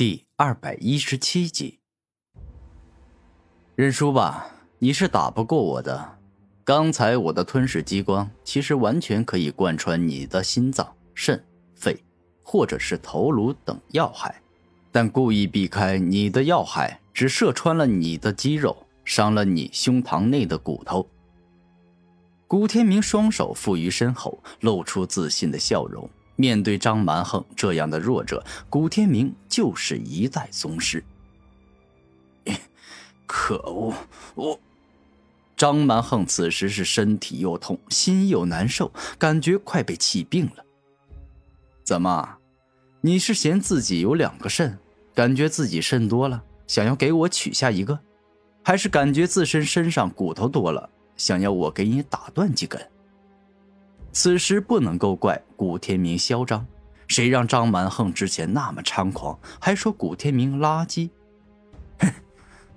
第二百一十七集，认输吧，你是打不过我的。刚才我的吞噬激光其实完全可以贯穿你的心脏、肾、肺，或者是头颅等要害，但故意避开你的要害，只射穿了你的肌肉，伤了你胸膛内的骨头。古天明双手负于身后，露出自信的笑容。面对张蛮横这样的弱者，古天明就是一代宗师。可恶！我张蛮横此时是身体又痛，心又难受，感觉快被气病了。怎么？你是嫌自己有两个肾，感觉自己肾多了，想要给我取下一个？还是感觉自身身上骨头多了，想要我给你打断几根？此时不能够怪古天明嚣张，谁让张蛮横之前那么猖狂，还说古天明垃圾？哼，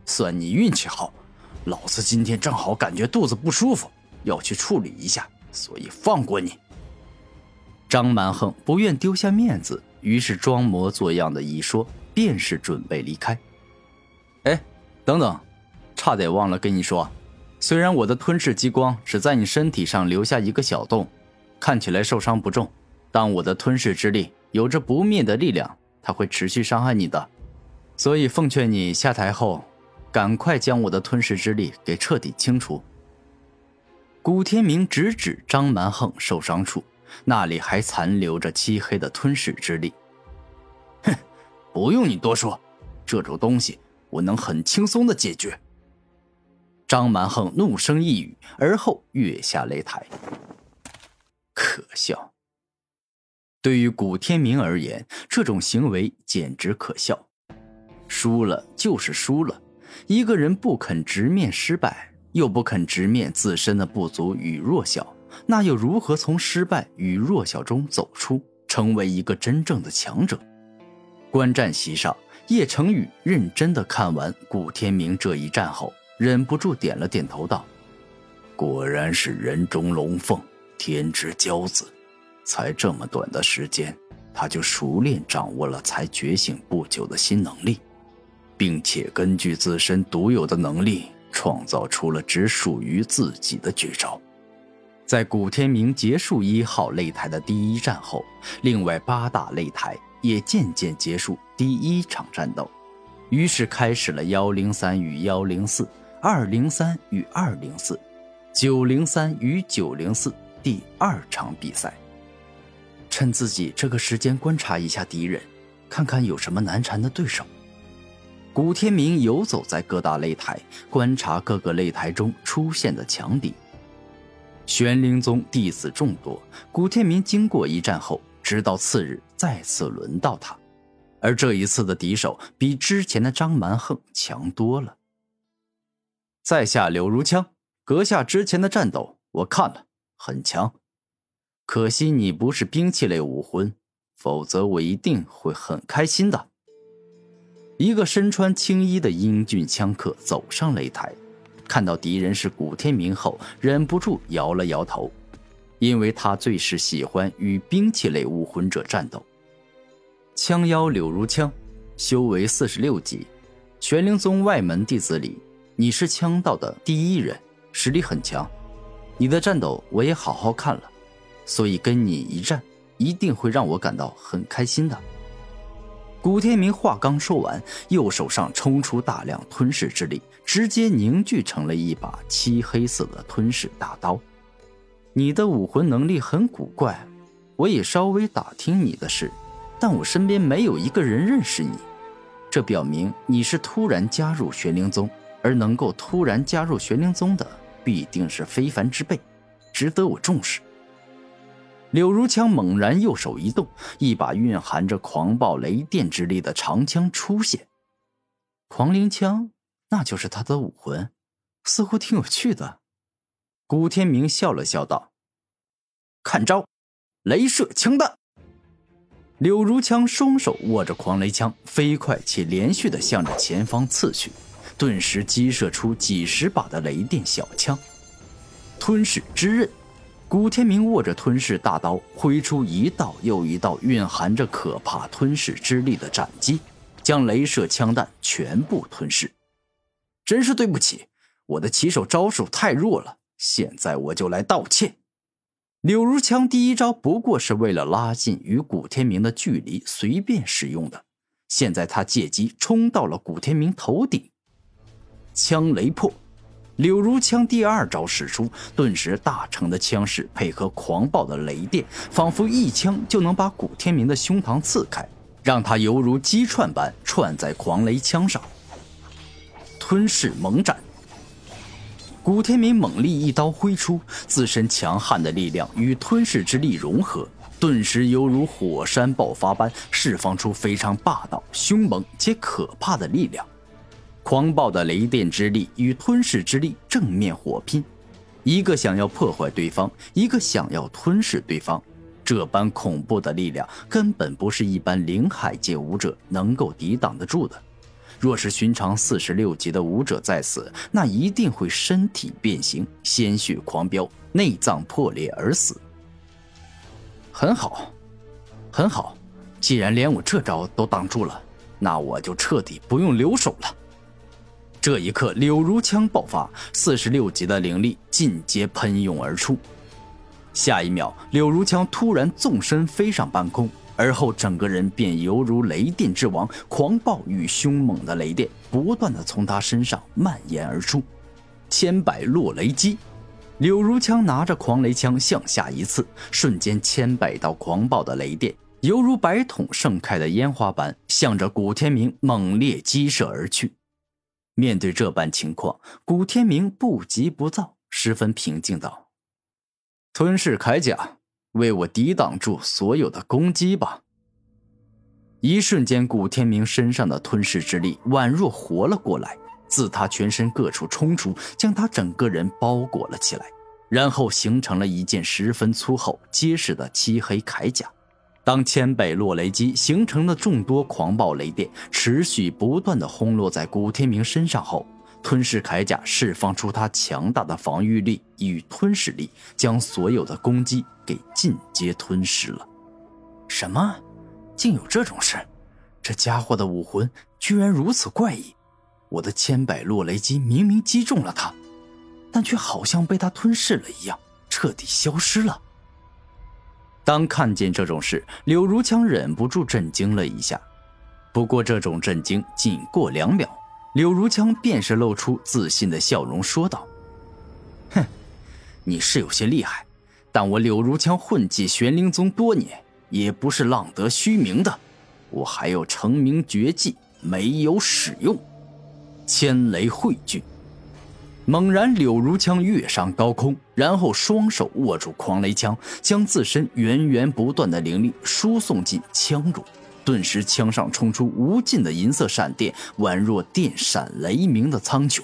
算你运气好，老子今天正好感觉肚子不舒服，要去处理一下，所以放过你。张蛮横不愿丢下面子，于是装模作样的一说，便是准备离开。哎，等等，差点忘了跟你说，虽然我的吞噬激光只在你身体上留下一个小洞。看起来受伤不重，但我的吞噬之力有着不灭的力量，它会持续伤害你的。所以奉劝你下台后，赶快将我的吞噬之力给彻底清除。古天明直指张蛮横受伤处，那里还残留着漆黑的吞噬之力。哼，不用你多说，这种东西我能很轻松的解决。张蛮横怒声一语，而后跃下擂台。可笑。对于古天明而言，这种行为简直可笑。输了就是输了，一个人不肯直面失败，又不肯直面自身的不足与弱小，那又如何从失败与弱小中走出，成为一个真正的强者？观战席上，叶成宇认真的看完古天明这一战后，忍不住点了点头，道：“果然是人中龙凤。”天之骄子，才这么短的时间，他就熟练掌握了才觉醒不久的新能力，并且根据自身独有的能力，创造出了只属于自己的绝招。在古天明结束一号擂台的第一战后，另外八大擂台也渐渐结束第一场战斗，于是开始了幺零三与幺零四、二零三与二零四、九零三与九零四。第二场比赛，趁自己这个时间观察一下敌人，看看有什么难缠的对手。古天明游走在各大擂台，观察各个擂台中出现的强敌。玄灵宗弟子众多，古天明经过一战后，直到次日再次轮到他，而这一次的敌手比之前的张蛮横强多了。在下柳如枪，阁下之前的战斗我看了。很强，可惜你不是兵器类武魂，否则我一定会很开心的。一个身穿青衣的英俊枪客走上擂台，看到敌人是古天明后，忍不住摇了摇头，因为他最是喜欢与兵器类武魂者战斗。枪妖柳如枪，修为四十六级，玄灵宗外门弟子里，你是枪道的第一人，实力很强。你的战斗我也好好看了，所以跟你一战一定会让我感到很开心的。古天明话刚说完，右手上冲出大量吞噬之力，直接凝聚成了一把漆黑色的吞噬大刀。你的武魂能力很古怪，我也稍微打听你的事，但我身边没有一个人认识你，这表明你是突然加入玄灵宗，而能够突然加入玄灵宗的。必定是非凡之辈，值得我重视。柳如枪猛然右手一动，一把蕴含着狂暴雷电之力的长枪出现。狂灵枪，那就是他的武魂，似乎挺有趣的。古天明笑了笑道：“看招，雷射枪弹！”柳如枪双手握着狂雷枪，飞快且连续的向着前方刺去。顿时激射出几十把的雷电小枪，吞噬之刃。古天明握着吞噬大刀，挥出一道又一道蕴含着可怕吞噬之力的斩击。将镭射枪弹全部吞噬。真是对不起，我的起手招数太弱了，现在我就来道歉。柳如枪第一招不过是为了拉近与古天明的距离随便使用的，现在他借机冲到了古天明头顶，枪雷破。柳如枪第二招使出，顿时大成的枪势配合狂暴的雷电，仿佛一枪就能把古天明的胸膛刺开，让他犹如鸡串般串在狂雷枪上。吞噬猛斩，古天明猛力一刀挥出，自身强悍的力量与吞噬之力融合，顿时犹如火山爆发般释放出非常霸道、凶猛且可怕的力量。狂暴的雷电之力与吞噬之力正面火拼，一个想要破坏对方，一个想要吞噬对方。这般恐怖的力量根本不是一般灵海界武者能够抵挡得住的。若是寻常四十六级的武者在此，那一定会身体变形、鲜血狂飙、内脏破裂而死。很好，很好，既然连我这招都挡住了，那我就彻底不用留手了。这一刻，柳如枪爆发，四十六级的灵力尽皆喷涌而出。下一秒，柳如枪突然纵身飞上半空，而后整个人便犹如雷电之王，狂暴与凶猛的雷电不断的从他身上蔓延而出。千百落雷击，柳如枪拿着狂雷枪向下一刺，瞬间千百道狂暴的雷电犹如百桶盛开的烟花般，向着古天明猛烈击射而去。面对这般情况，古天明不急不躁，十分平静道：“吞噬铠甲，为我抵挡住所有的攻击吧。”一瞬间，古天明身上的吞噬之力宛若活了过来，自他全身各处冲出，将他整个人包裹了起来，然后形成了一件十分粗厚结实的漆黑铠甲。当千百落雷击形成的众多狂暴雷电持续不断的轰落在古天明身上后，吞噬铠甲释放出它强大的防御力与吞噬力，将所有的攻击给尽皆吞噬了。什么？竟有这种事？这家伙的武魂居然如此怪异！我的千百落雷击明明击中了他，但却好像被他吞噬了一样，彻底消失了。当看见这种事，柳如枪忍不住震惊了一下。不过这种震惊仅过两秒，柳如枪便是露出自信的笑容，说道：“哼，你是有些厉害，但我柳如枪混迹玄灵宗多年，也不是浪得虚名的。我还有成名绝技没有使用，千雷汇聚。”猛然，柳如枪跃上高空，然后双手握住狂雷枪，将自身源源不断的灵力输送进枪中，顿时枪上冲出无尽的银色闪电，宛若电闪雷鸣的苍穹。